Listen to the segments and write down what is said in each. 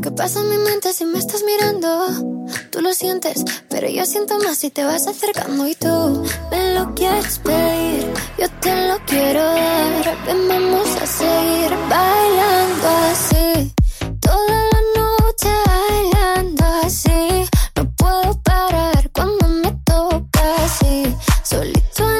Lo que pasa en mi mente si me estás mirando, tú lo sientes, pero yo siento más si te vas acercando y tú me lo quieres pedir, yo te lo quiero dar, ven vamos a seguir bailando así, toda la noche bailando así, no puedo parar cuando me toca así, solito en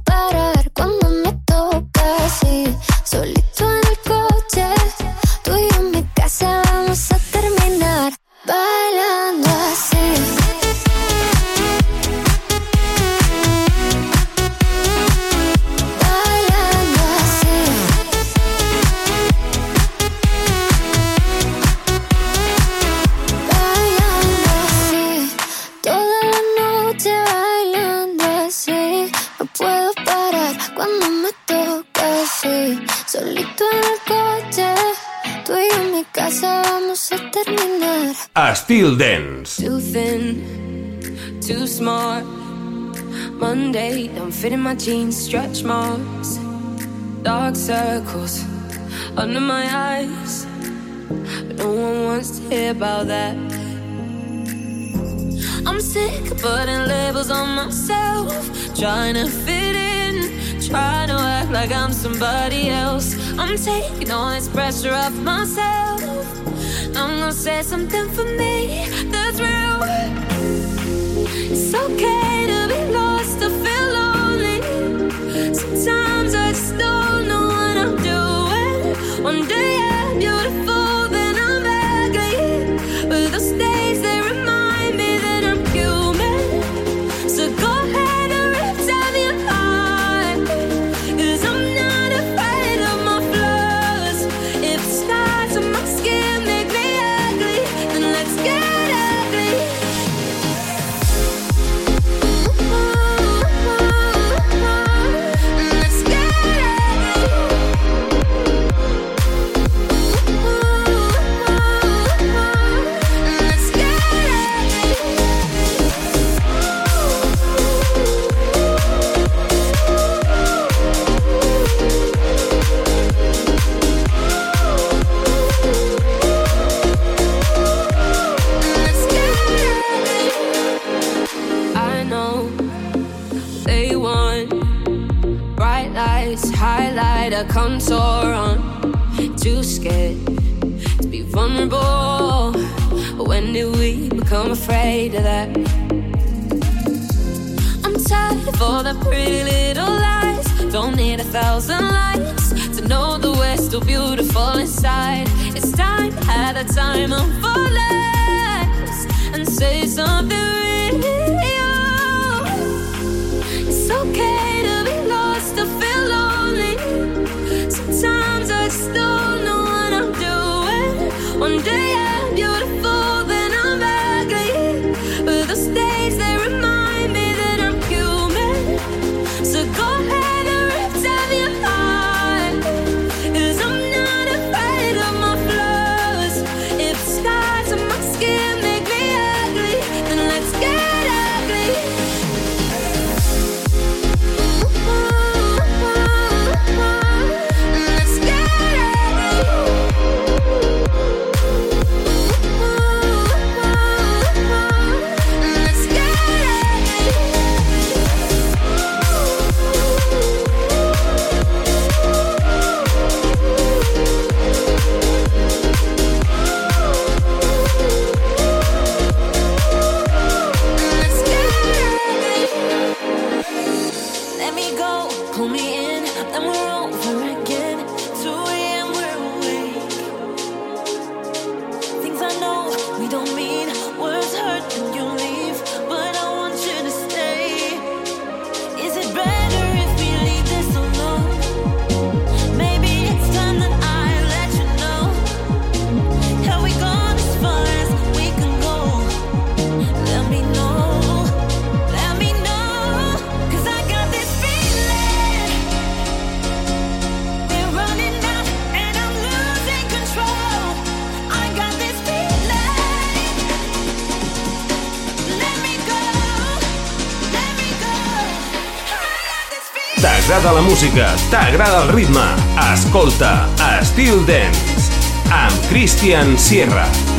fit in my jeans, stretch marks. Dark circles under my eyes. No one wants to hear about that. I'm sick of putting labels on myself. Trying to fit in, trying to act like I'm somebody else. I'm taking all this pressure off myself. I'm gonna say something for me that's real. It's okay to be One afraid of that? I'm tired of all the pretty little lies. Don't need a thousand lights to know that we're still beautiful inside. It's time have the time of our lives and say something música, t'agrada el ritme, escolta Estil Dance amb Christian Sierra.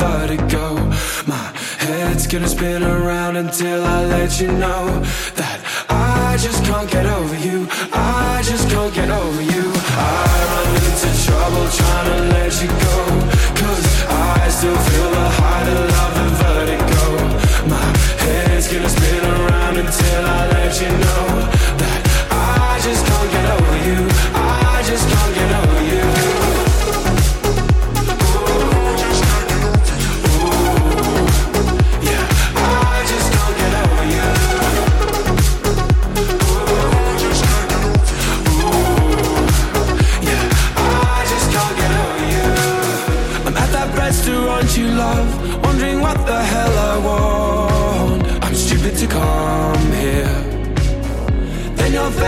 far to go. My head's gonna spin around until I let you know That I just can't get over you. I just can't get over you. I run into trouble trying to let you go. Cause I still feel the high, of love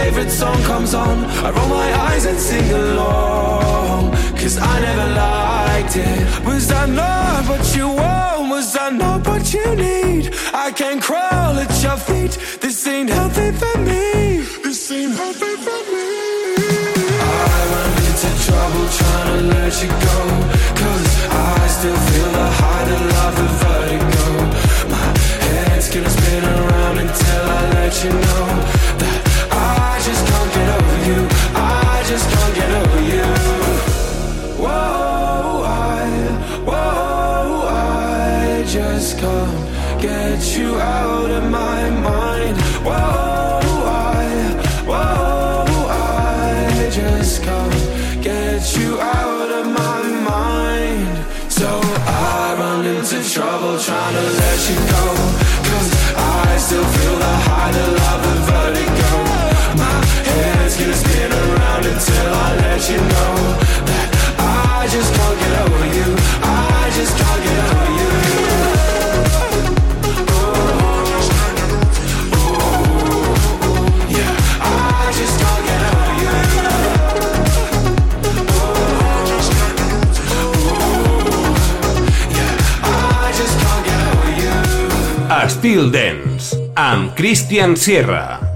favorite song comes on, I roll my eyes and sing along. Cause I never liked it. Was I not what you want? Was I not what you need? I can't crawl at your feet. This ain't healthy for me. This ain't healthy for me. I went into trouble trying to let you go. Cause I still feel the height of love and vertigo. My head's gonna spin around until I let you know. let you go. Cause I still feel the high Still Dance amb Christian Sierra.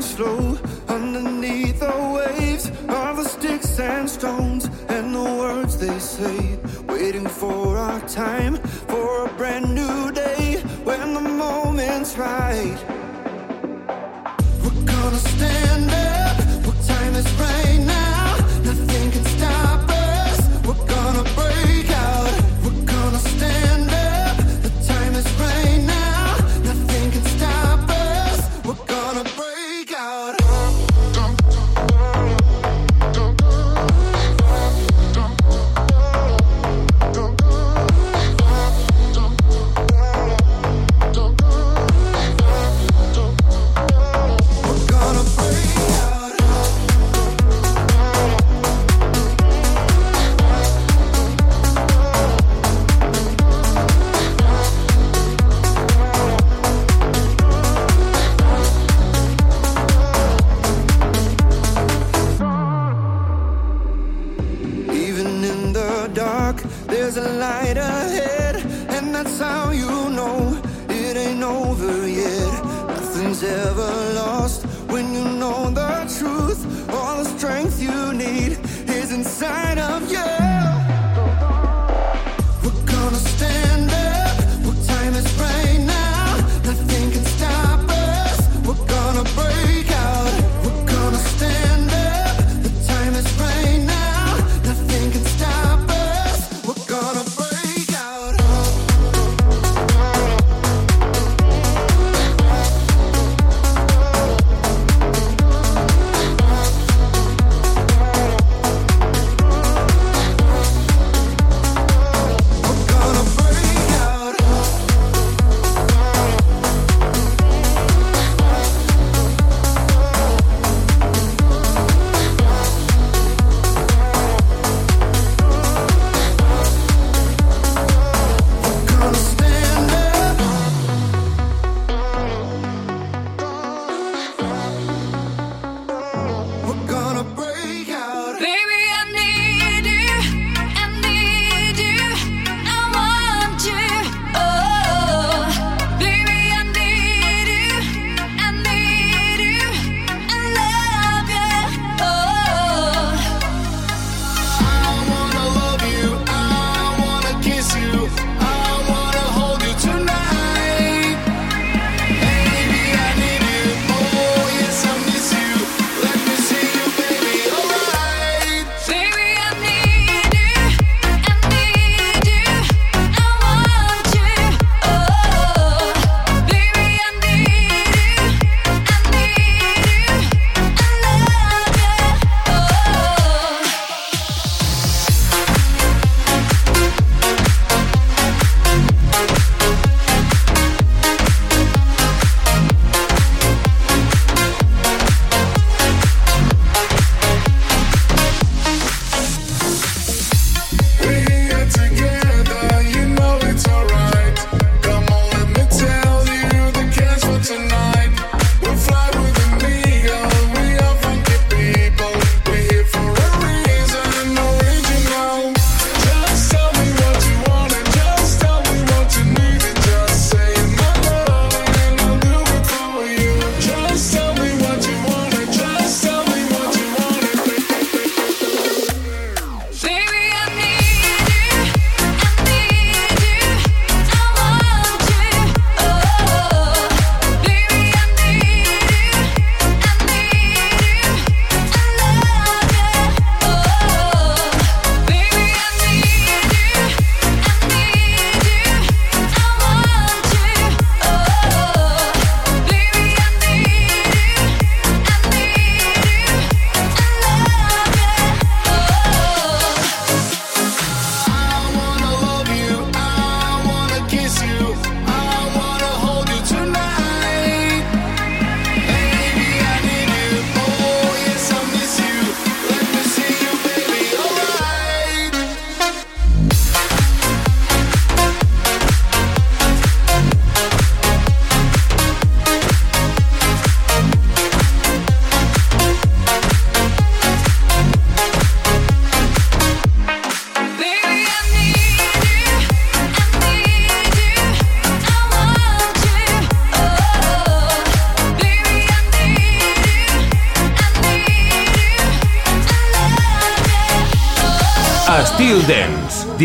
slow. Underneath the waves of the sticks and stones and the words they say, waiting for our time.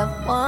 的我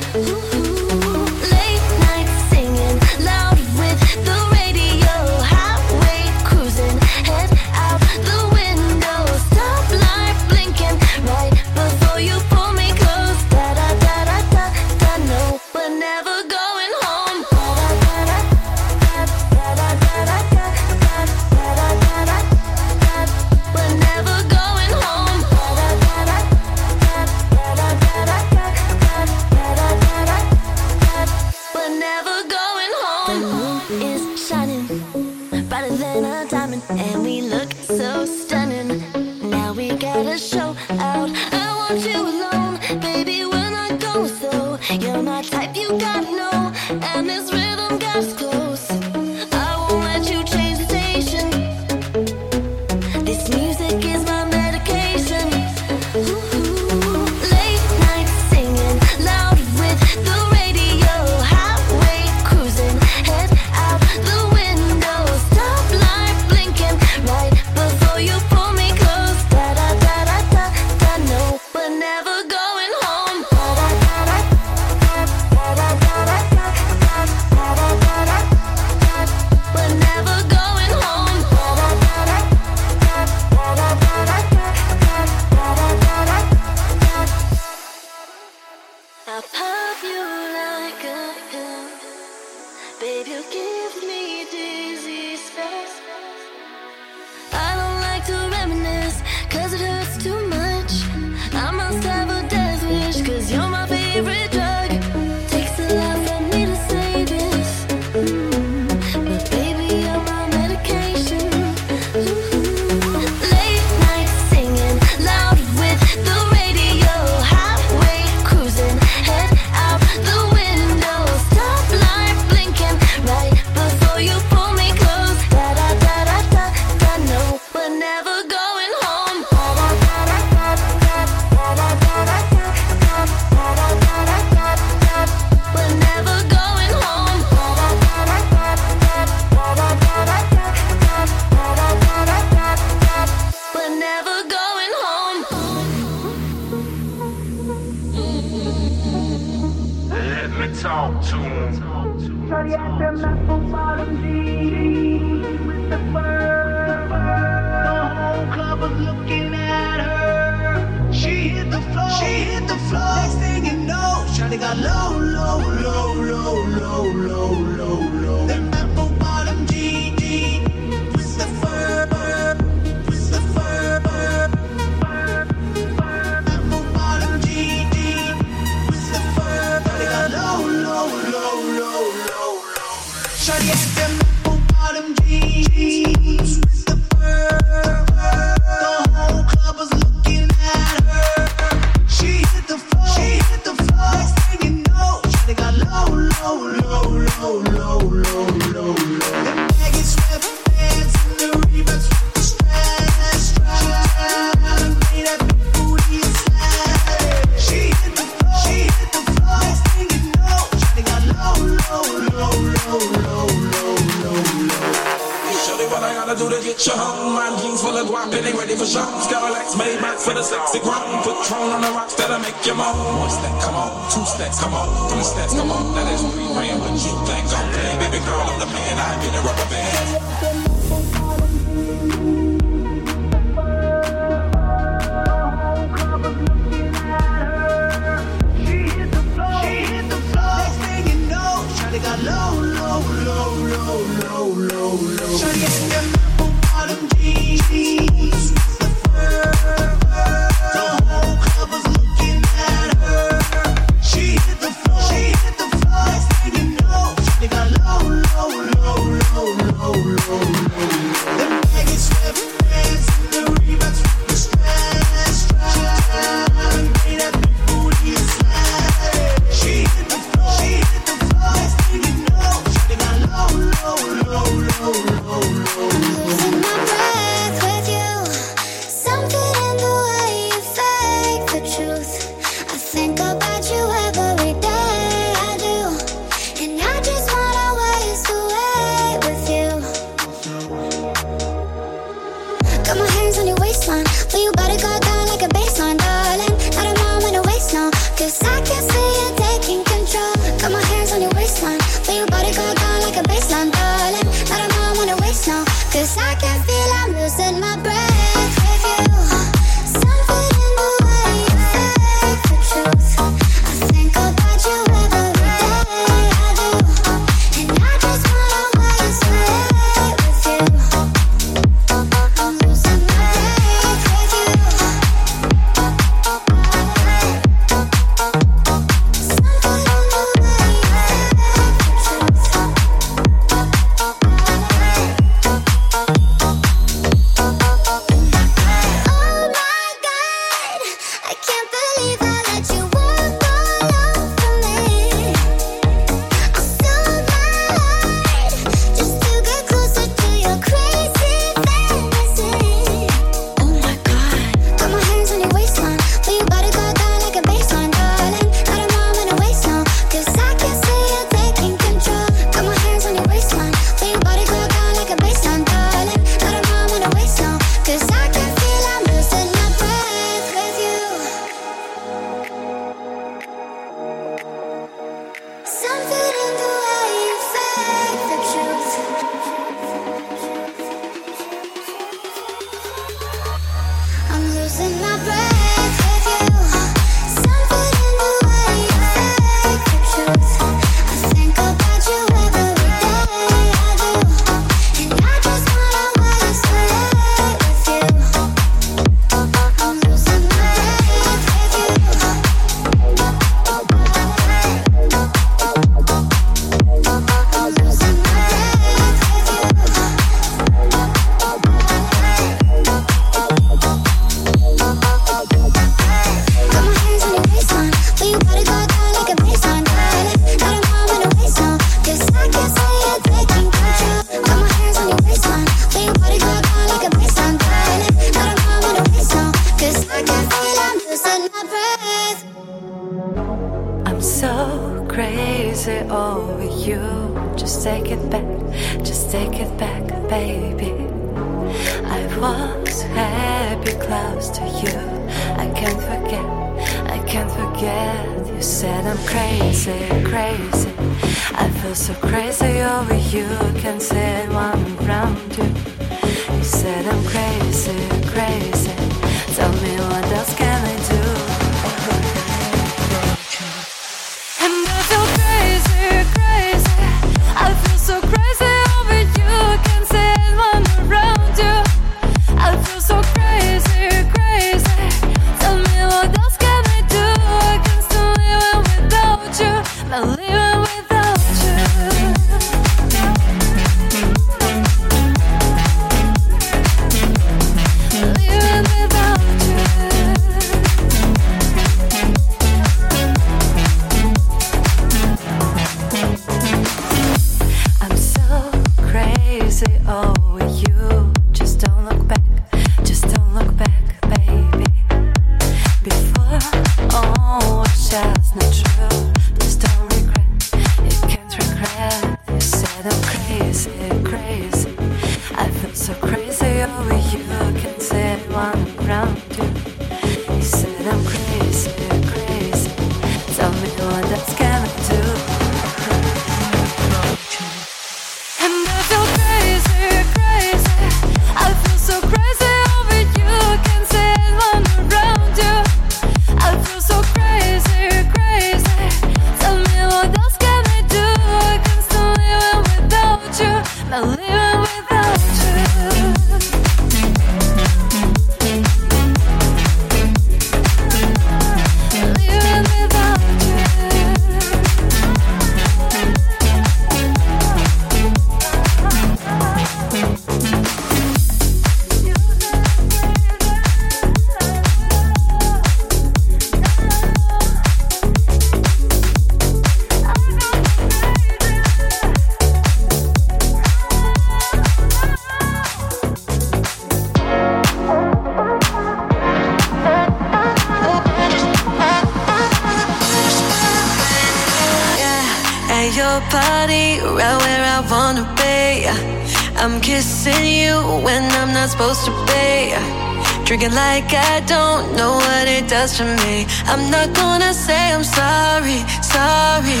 question me. I'm not gonna say I'm sorry, sorry.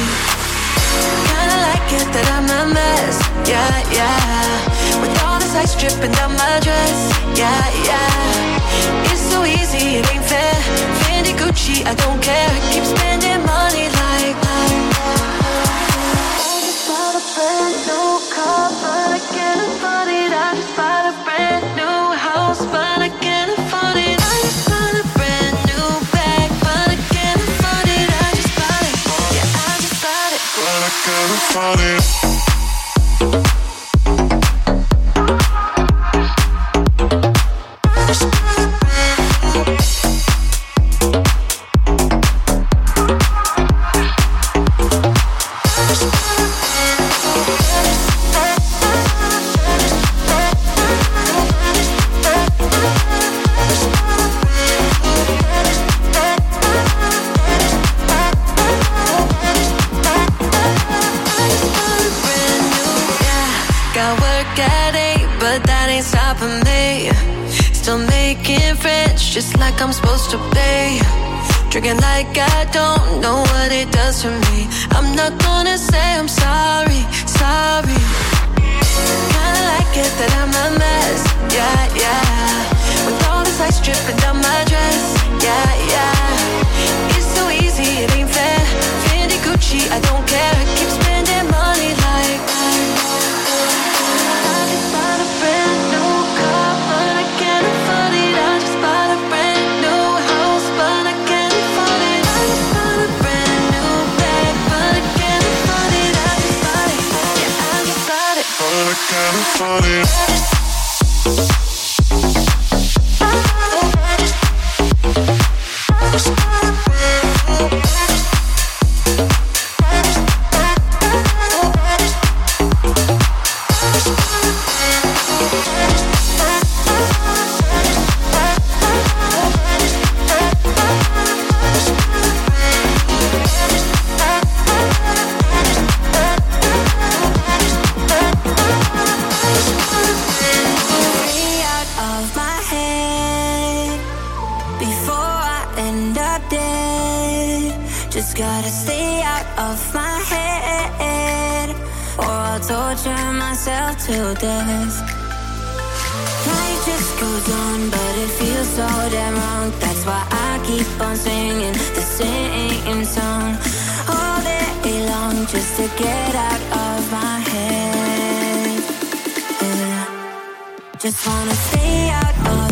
Kinda like it that I'm a mess, yeah, yeah. With all this ice dripping down my dress, yeah, yeah. It's so easy, it ain't fair. Fendi Gucci, I don't care California Gotta stay out of my head, oh, or I'll torture myself to death. Life just goes on, but it feels so damn wrong. That's why I keep on singing the same song all day long, just to get out of my head. Yeah. Just wanna stay out of.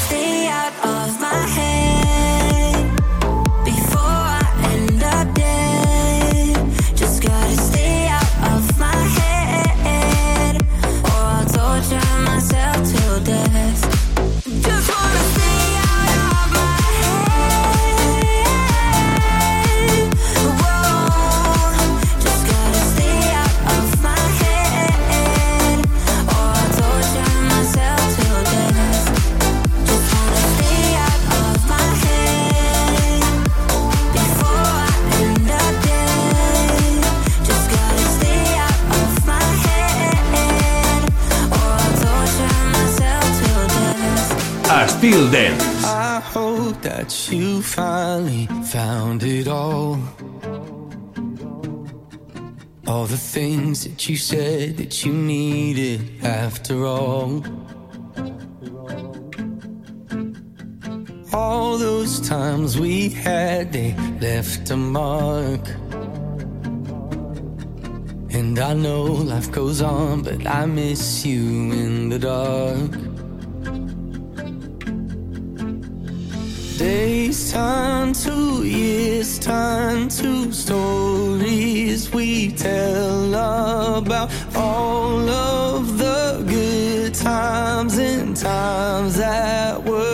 had, they left a mark. And I know life goes on, but I miss you in the dark. Days turn to years, turn to stories we tell about all of the good times and times that were.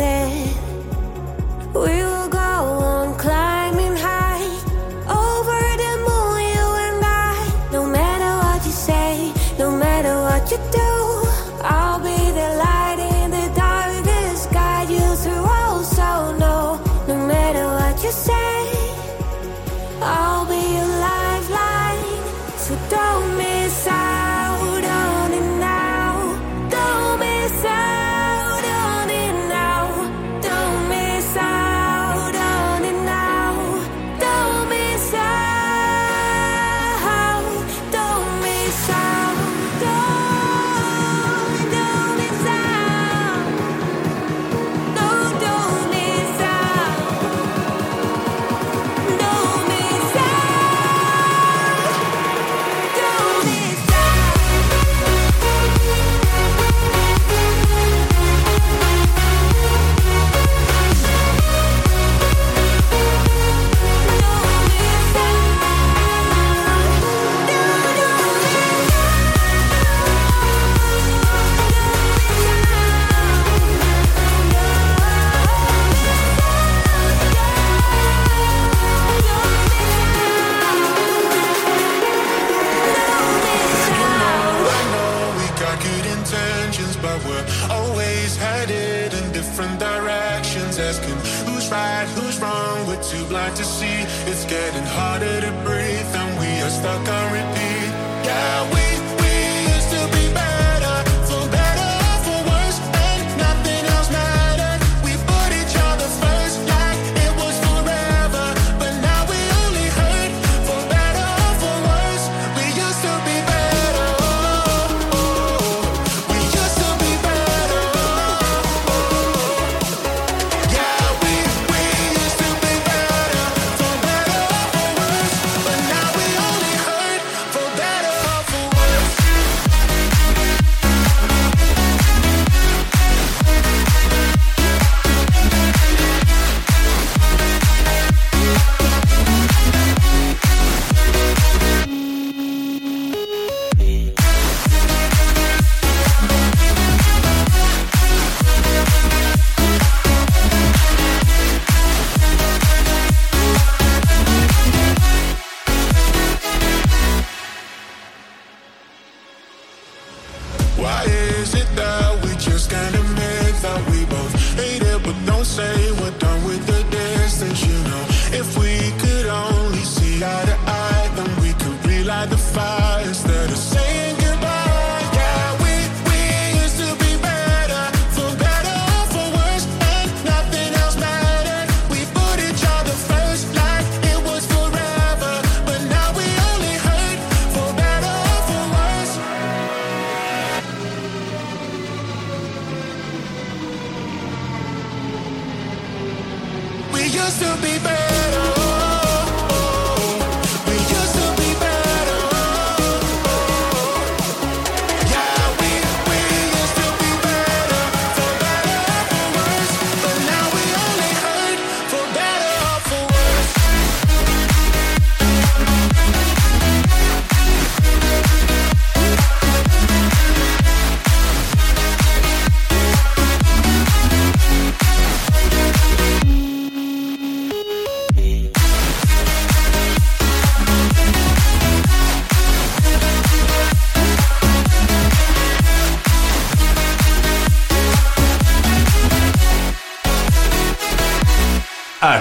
It.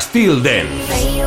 Styl Dance.